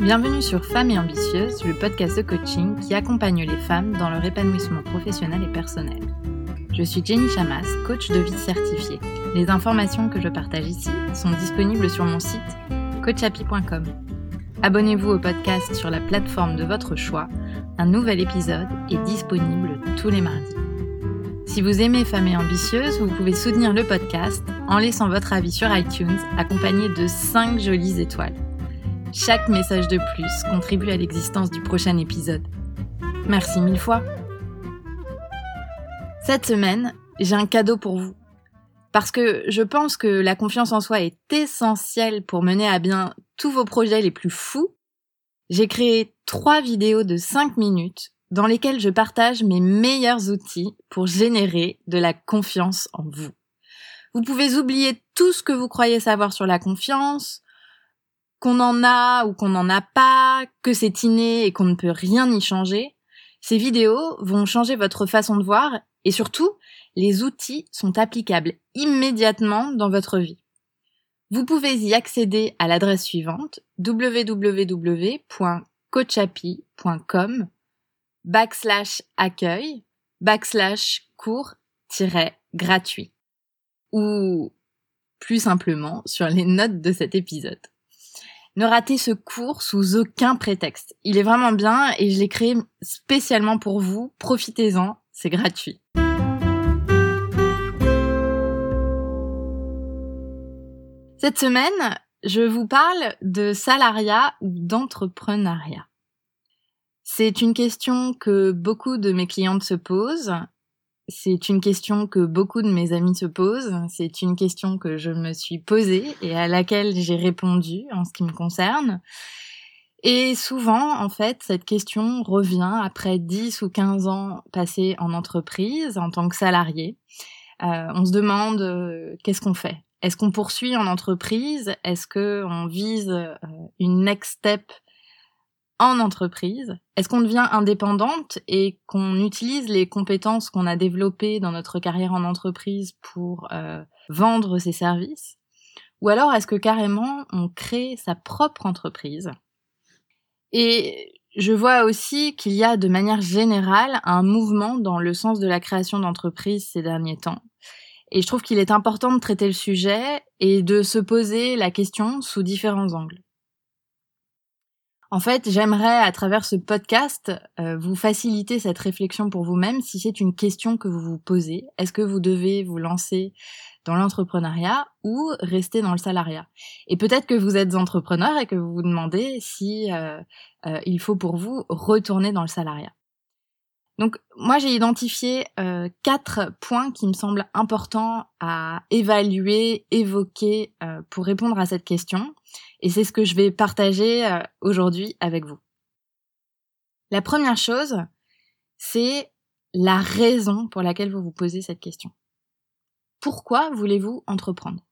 Bienvenue sur Femmes et Ambitieuses, le podcast de coaching qui accompagne les femmes dans leur épanouissement professionnel et personnel. Je suis Jenny Chamas, coach de vie certifiée. Les informations que je partage ici sont disponibles sur mon site coachapi.com. Abonnez-vous au podcast sur la plateforme de votre choix. Un nouvel épisode est disponible tous les mardis. Si vous aimez Femmes et Ambitieuses, vous pouvez soutenir le podcast en laissant votre avis sur iTunes accompagné de 5 jolies étoiles. Chaque message de plus contribue à l'existence du prochain épisode. Merci mille fois. Cette semaine, j'ai un cadeau pour vous. Parce que je pense que la confiance en soi est essentielle pour mener à bien tous vos projets les plus fous. J'ai créé trois vidéos de 5 minutes dans lesquelles je partage mes meilleurs outils pour générer de la confiance en vous. Vous pouvez oublier tout ce que vous croyez savoir sur la confiance, qu'on en a ou qu'on n'en a pas, que c'est inné et qu'on ne peut rien y changer. Ces vidéos vont changer votre façon de voir et surtout, les outils sont applicables immédiatement dans votre vie. Vous pouvez y accéder à l'adresse suivante www.coachapi.com backslash accueil backslash cours gratuit ou plus simplement sur les notes de cet épisode. Ne ratez ce cours sous aucun prétexte. Il est vraiment bien et je l'ai créé spécialement pour vous. Profitez-en, c'est gratuit. Cette semaine, je vous parle de salariat ou d'entrepreneuriat. C'est une question que beaucoup de mes clientes se posent c'est une question que beaucoup de mes amis se posent. C'est une question que je me suis posée et à laquelle j'ai répondu en ce qui me concerne. Et souvent, en fait, cette question revient après 10 ou 15 ans passés en entreprise en tant que salarié. Euh, on se demande euh, qu'est-ce qu'on fait? Est-ce qu'on poursuit en entreprise? Est-ce qu'on vise euh, une next step en entreprise Est-ce qu'on devient indépendante et qu'on utilise les compétences qu'on a développées dans notre carrière en entreprise pour euh, vendre ses services? Ou alors est-ce que carrément on crée sa propre entreprise? Et je vois aussi qu'il y a de manière générale un mouvement dans le sens de la création d'entreprises ces derniers temps. Et je trouve qu'il est important de traiter le sujet et de se poser la question sous différents angles. En fait, j'aimerais à travers ce podcast euh, vous faciliter cette réflexion pour vous-même si c'est une question que vous vous posez. Est-ce que vous devez vous lancer dans l'entrepreneuriat ou rester dans le salariat? Et peut-être que vous êtes entrepreneur et que vous vous demandez si euh, euh, il faut pour vous retourner dans le salariat. Donc moi j'ai identifié quatre points qui me semblent importants à évaluer, évoquer pour répondre à cette question. Et c'est ce que je vais partager euh, aujourd'hui avec vous. La première chose, c'est la raison pour laquelle vous vous posez cette question. Pourquoi voulez-vous entreprendre?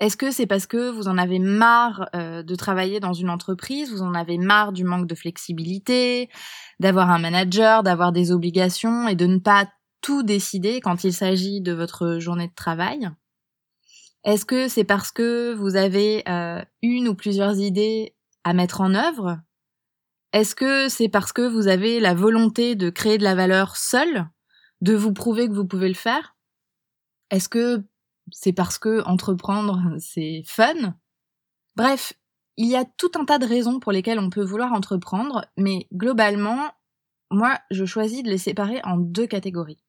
Est-ce que c'est parce que vous en avez marre euh, de travailler dans une entreprise, vous en avez marre du manque de flexibilité, d'avoir un manager, d'avoir des obligations et de ne pas tout décider quand il s'agit de votre journée de travail? Est-ce que c'est parce que vous avez euh, une ou plusieurs idées à mettre en œuvre? Est-ce que c'est parce que vous avez la volonté de créer de la valeur seul, de vous prouver que vous pouvez le faire? Est-ce que c'est parce que entreprendre, c'est fun? Bref, il y a tout un tas de raisons pour lesquelles on peut vouloir entreprendre, mais globalement, moi, je choisis de les séparer en deux catégories.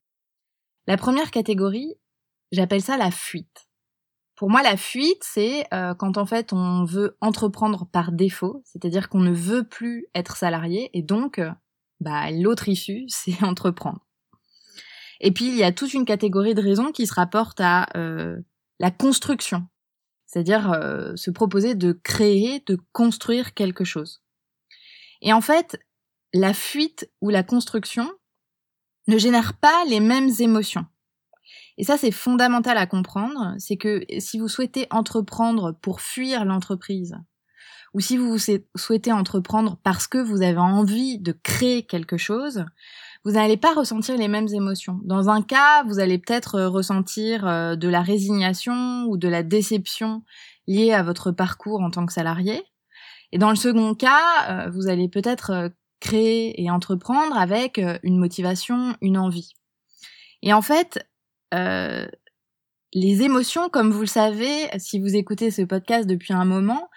La première catégorie, j'appelle ça la fuite. Pour moi, la fuite, c'est euh, quand en fait on veut entreprendre par défaut, c'est-à-dire qu'on ne veut plus être salarié et donc, bah, l'autre issue, c'est entreprendre. Et puis il y a toute une catégorie de raisons qui se rapportent à euh, la construction, c'est-à-dire euh, se proposer de créer, de construire quelque chose. Et en fait, la fuite ou la construction ne génère pas les mêmes émotions. Et ça, c'est fondamental à comprendre, c'est que si vous souhaitez entreprendre pour fuir l'entreprise, ou si vous souhaitez entreprendre parce que vous avez envie de créer quelque chose, vous n'allez pas ressentir les mêmes émotions. Dans un cas, vous allez peut-être euh, ressentir euh, de la résignation ou de la déception liée à votre parcours en tant que salarié. Et dans le second cas, vous allez peut-être créer et entreprendre avec une motivation, une envie. Et en fait, euh, les émotions, comme vous le savez, si vous écoutez ce podcast depuis un moment,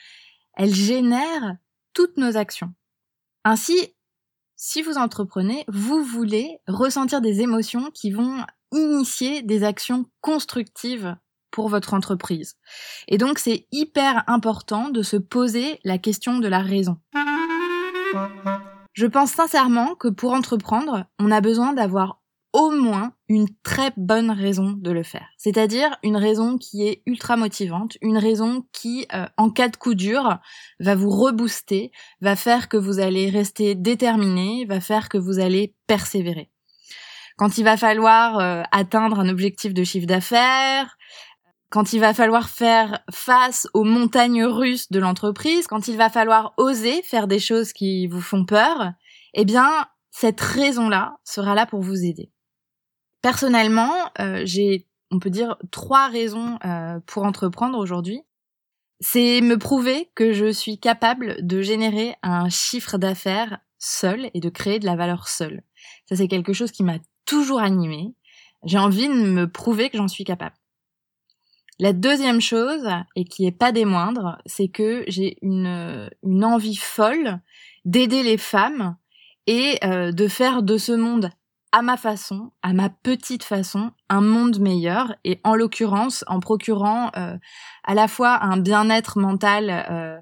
elles génèrent toutes nos actions. Ainsi, si vous entreprenez, vous voulez ressentir des émotions qui vont initier des actions constructives pour votre entreprise. Et donc, c'est hyper important de se poser la question de la raison. Je pense sincèrement que pour entreprendre, on a besoin d'avoir au moins une très bonne raison de le faire. C'est-à-dire une raison qui est ultra motivante, une raison qui, euh, en cas de coup dur, va vous rebooster, va faire que vous allez rester déterminé, va faire que vous allez persévérer. Quand il va falloir euh, atteindre un objectif de chiffre d'affaires, quand il va falloir faire face aux montagnes russes de l'entreprise, quand il va falloir oser faire des choses qui vous font peur, eh bien, cette raison-là sera là pour vous aider. Personnellement, euh, j'ai, on peut dire, trois raisons euh, pour entreprendre aujourd'hui. C'est me prouver que je suis capable de générer un chiffre d'affaires seul et de créer de la valeur seule. Ça, c'est quelque chose qui m'a toujours animé. J'ai envie de me prouver que j'en suis capable. La deuxième chose, et qui est pas des moindres, c'est que j'ai une, une envie folle d'aider les femmes et euh, de faire de ce monde à ma façon, à ma petite façon, un monde meilleur et en l'occurrence en procurant euh, à la fois un bien-être mental euh,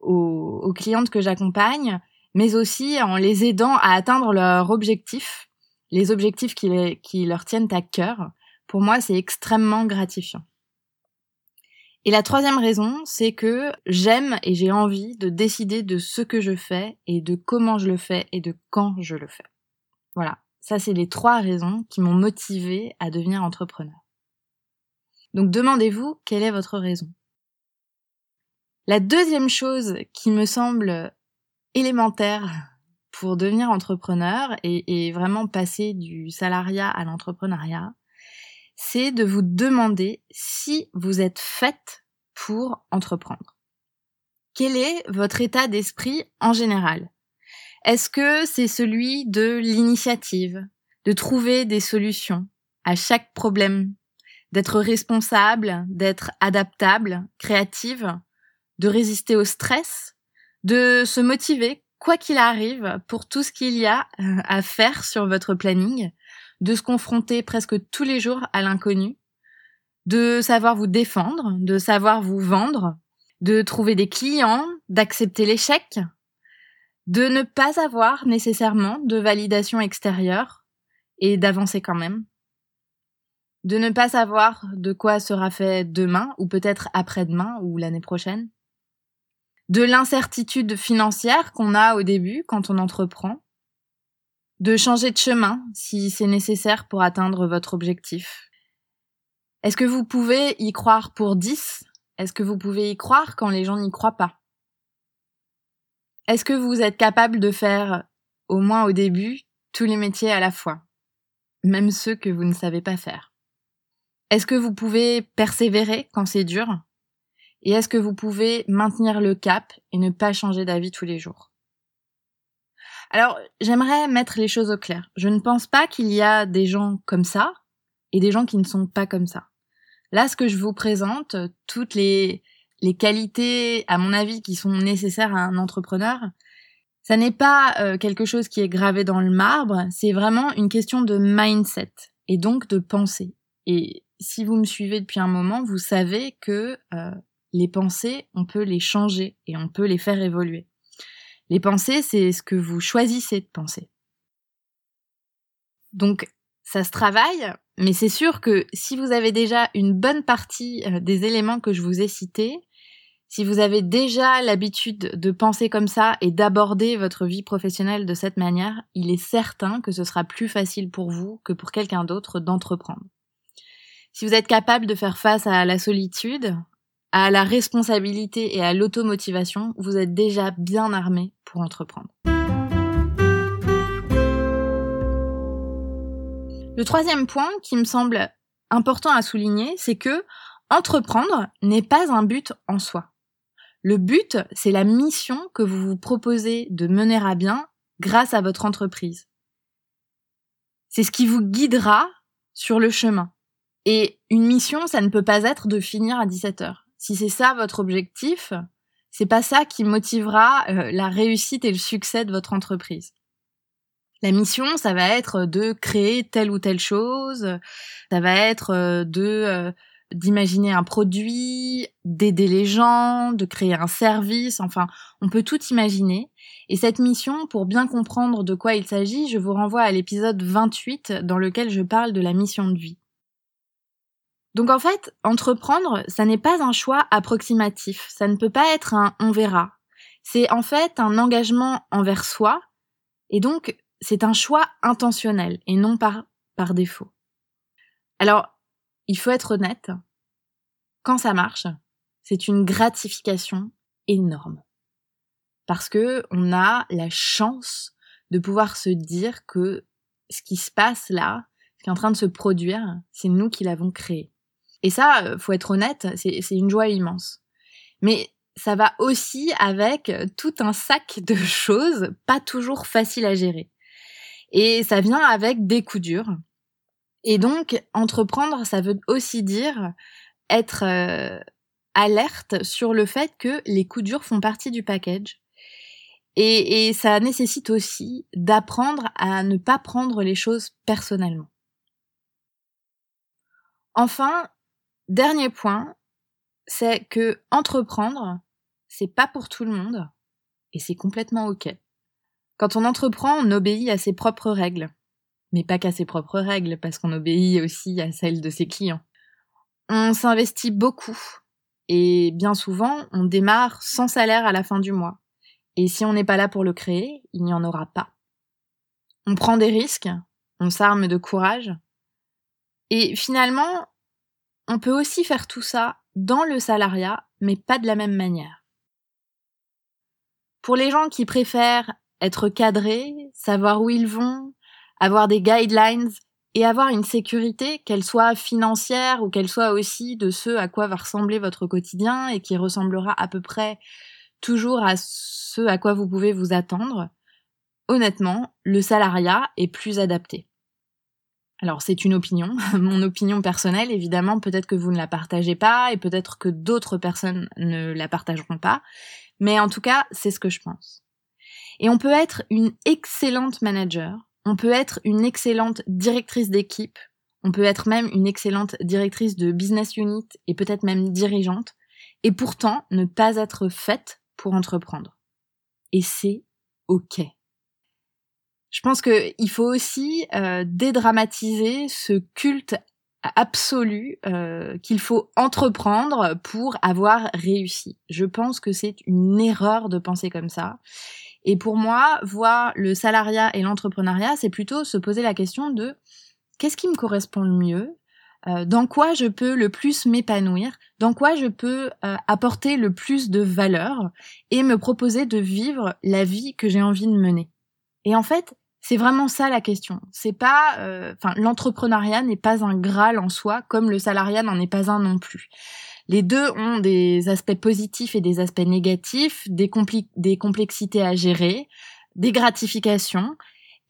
aux, aux, clientes que j'accompagne, mais aussi en les aidant à atteindre leurs objectifs, les objectifs qui, les, qui leur tiennent à cœur. Pour moi, c'est extrêmement gratifiant. Et la troisième raison, c'est que j'aime et j'ai envie de décider de ce que je fais et de comment je le fais et de quand je le fais. Voilà, ça, c'est les trois raisons qui m'ont motivé à devenir entrepreneur. Donc demandez-vous quelle est votre raison? La deuxième chose qui me semble élémentaire pour devenir entrepreneur et, et vraiment passer du salariat à l'entrepreneuriat, c'est de vous demander si vous êtes faite pour entreprendre. Quel est votre état d'esprit en général? Est-ce que c'est celui de l'initiative, de trouver des solutions à chaque problème, d'être responsable, d'être adaptable, créative, de résister au stress, de se motiver quoi qu'il arrive pour tout ce qu'il y a euh, à faire sur votre planning, de se confronter presque tous les jours à l'inconnu, de savoir vous défendre, de savoir vous vendre, de trouver des clients, d'accepter l'échec, de ne pas avoir nécessairement de validation extérieure et d'avancer quand même, de ne pas savoir de quoi sera fait demain ou peut-être après-demain ou l'année prochaine, de l'incertitude financière qu'on a au début quand on entreprend, de changer de chemin si c'est nécessaire pour atteindre votre objectif. Est-ce que vous pouvez y croire pour 10 Est-ce que vous pouvez y croire quand les gens n'y croient pas? Est-ce que vous êtes capable de faire, au moins au début, tous les métiers à la fois, même ceux que vous ne savez pas faire? Est-ce que vous pouvez persévérer quand c'est dur? Et est-ce que vous pouvez maintenir le cap et ne pas changer d'avis tous les jours? Alors, j'aimerais mettre les choses au clair. Je ne pense pas qu'il y a des gens comme ça et des gens qui ne sont pas comme ça. Là, ce que je vous présente, toutes les les qualités, à mon avis, qui sont nécessaires à un entrepreneur, ça n'est pas euh, quelque chose qui est gravé dans le marbre, c'est vraiment une question de mindset et donc de pensée. Et si vous me suivez depuis un moment, vous savez que euh, les pensées, on peut les changer et on peut les faire évoluer. Les pensées, c'est ce que vous choisissez de penser. Donc, ça se travaille, mais c'est sûr que si vous avez déjà une bonne partie euh, des éléments que je vous ai cités, si vous avez déjà l'habitude de penser comme ça et d'aborder votre vie professionnelle de cette manière, il est certain que ce sera plus facile pour vous que pour quelqu'un d'autre d'entreprendre. Si vous êtes capable de faire face à la solitude, à la responsabilité et à l'automotivation, vous êtes déjà bien armé pour entreprendre. Le troisième point qui me semble important à souligner, c'est que entreprendre n'est pas un but en soi. Le but, c'est la mission que vous vous proposez de mener à bien grâce à votre entreprise. C'est ce qui vous guidera sur le chemin. Et une mission, ça ne peut pas être de finir à 17 heures. Si c'est ça votre objectif, c'est pas ça qui motivera euh, la réussite et le succès de votre entreprise. La mission, ça va être de créer telle ou telle chose, ça va être euh, de euh, d'imaginer un produit, d'aider les gens, de créer un service, enfin, on peut tout imaginer. Et cette mission, pour bien comprendre de quoi il s'agit, je vous renvoie à l'épisode 28 dans lequel je parle de la mission de vie. Donc en fait, entreprendre, ça n'est pas un choix approximatif, ça ne peut pas être un on verra. C'est en fait un engagement envers soi, et donc c'est un choix intentionnel et non par, par défaut. Alors, il faut être honnête, quand ça marche, c'est une gratification énorme. Parce que on a la chance de pouvoir se dire que ce qui se passe là, ce qui est en train de se produire, c'est nous qui l'avons créé. Et ça, euh, faut être honnête, c'est une joie immense. Mais ça va aussi avec tout un sac de choses pas toujours faciles à gérer. Et ça vient avec des coups durs. Et donc, entreprendre, ça veut aussi dire être euh, alerte sur le fait que les coups durs font partie du package. Et, et ça nécessite aussi d'apprendre à ne pas prendre les choses personnellement. Enfin, dernier point, c'est que entreprendre, c'est pas pour tout le monde et c'est complètement ok. Quand on entreprend, on obéit à ses propres règles. Mais pas qu'à ses propres règles, parce qu'on obéit aussi à celles de ses clients. On s'investit beaucoup. Et bien souvent, on démarre sans salaire à la fin du mois. Et si on n'est pas là pour le créer, il n'y en aura pas. On prend des risques, on s'arme de courage. Et finalement, on peut aussi faire tout ça dans le salariat, mais pas de la même manière. Pour les gens qui préfèrent être cadrés, savoir où ils vont, avoir des guidelines et avoir une sécurité, qu'elle soit financière ou qu'elle soit aussi de ce à quoi va ressembler votre quotidien et qui ressemblera à peu près toujours à ce à quoi vous pouvez vous attendre, honnêtement, le salariat est plus adapté. Alors c'est une opinion, mon opinion personnelle, évidemment, peut-être que vous ne la partagez pas et peut-être que d'autres personnes ne la partageront pas, mais en tout cas, c'est ce que je pense. Et on peut être une excellente manager, on peut être une excellente directrice d'équipe, on peut être même une excellente directrice de business unit et peut-être même dirigeante, et pourtant ne pas être faite pour entreprendre. Et c'est OK. Je pense qu'il faut aussi euh, dédramatiser ce culte absolu euh, qu'il faut entreprendre pour avoir réussi. Je pense que c'est une erreur de penser comme ça. Et pour moi, voir le salariat et l'entrepreneuriat, c'est plutôt se poser la question de qu'est-ce qui me correspond le mieux euh, dans quoi je peux le plus m'épanouir, dans quoi je peux euh, apporter le plus de valeur et me proposer de vivre la vie que j'ai envie de mener. Et en fait, c'est vraiment ça la question. C'est pas, euh, enfin, l'entrepreneuriat n'est pas un graal en soi, comme le salariat n'en est pas un non plus. Les deux ont des aspects positifs et des aspects négatifs, des, des complexités à gérer, des gratifications,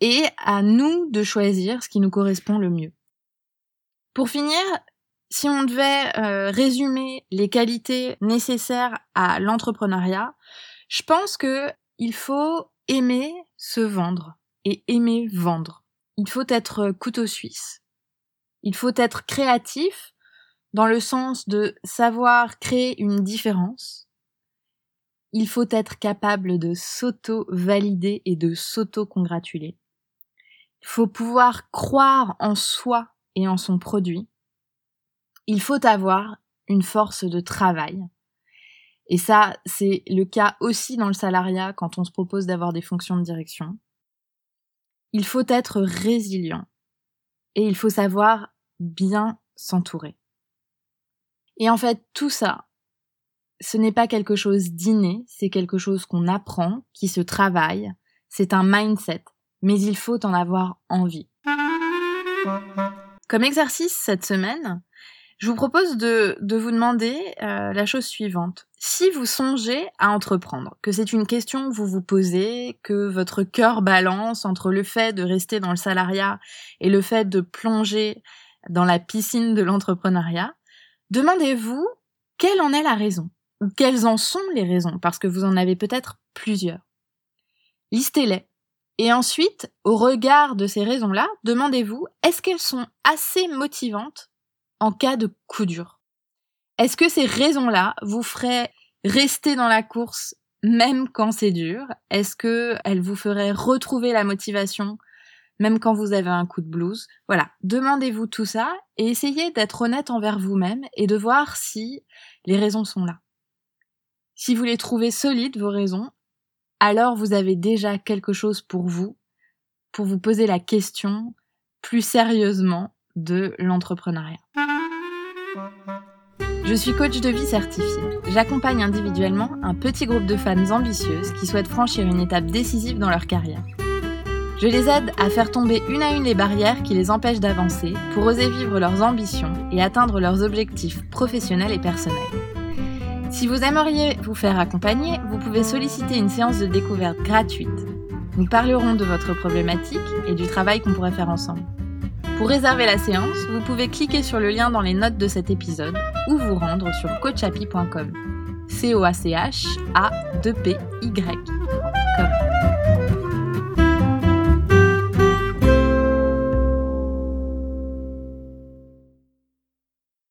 et à nous de choisir ce qui nous correspond le mieux. Pour finir, si on devait euh, résumer les qualités nécessaires à l'entrepreneuriat, je pense que il faut aimer se vendre et aimer vendre. Il faut être couteau suisse. Il faut être créatif dans le sens de savoir créer une différence, il faut être capable de s'auto-valider et de s'auto-congratuler. Il faut pouvoir croire en soi et en son produit. Il faut avoir une force de travail. Et ça, c'est le cas aussi dans le salariat quand on se propose d'avoir des fonctions de direction. Il faut être résilient. Et il faut savoir bien s'entourer. Et en fait, tout ça, ce n'est pas quelque chose d'inné, c'est quelque chose qu'on apprend, qui se travaille, c'est un mindset, mais il faut en avoir envie. Comme exercice cette semaine, je vous propose de, vous demander euh, la chose suivante. si vous songez à entreprendre, que c'est une question que vous vous posez, que votre cœur balance entre le fait de rester dans le salariat et le fait de plonger dans la piscine de l'entrepreneuriat, demandez-vous quelle en est la raison ou quelles en sont les raisons, parce que vous en avez peut-être plusieurs. Listez-les. Et ensuite, au regard de ces raisons-là, demandez-vous, est-ce qu'elles sont assez motivantes en cas de coup dur? Est-ce que ces raisons-là vous feraient rester dans la course même quand c'est dur? Est-ce qu'elles vous feraient retrouver la motivation même quand vous avez un coup de blues Voilà, demandez-vous tout ça et essayez d'être honnête envers vous-même et de voir si les raisons sont là. Si vous les trouvez solides, vos raisons, alors vous avez déjà quelque chose pour vous, pour vous poser la question plus sérieusement de l'entrepreneuriat. Je suis coach de vie certifié. J'accompagne individuellement un petit groupe de femmes ambitieuses qui souhaitent franchir une étape décisive dans leur carrière. Je les aide à faire tomber une à une les barrières qui les empêchent d'avancer pour oser vivre leurs ambitions et atteindre leurs objectifs professionnels et personnels. Si vous aimeriez vous faire accompagner, vous pouvez solliciter une séance de découverte gratuite. Nous parlerons de votre problématique et du travail qu'on pourrait faire ensemble. Pour réserver la séance, vous pouvez cliquer sur le lien dans les notes de cet épisode ou vous rendre sur coachapi.com. C O A C H A 2 P Y.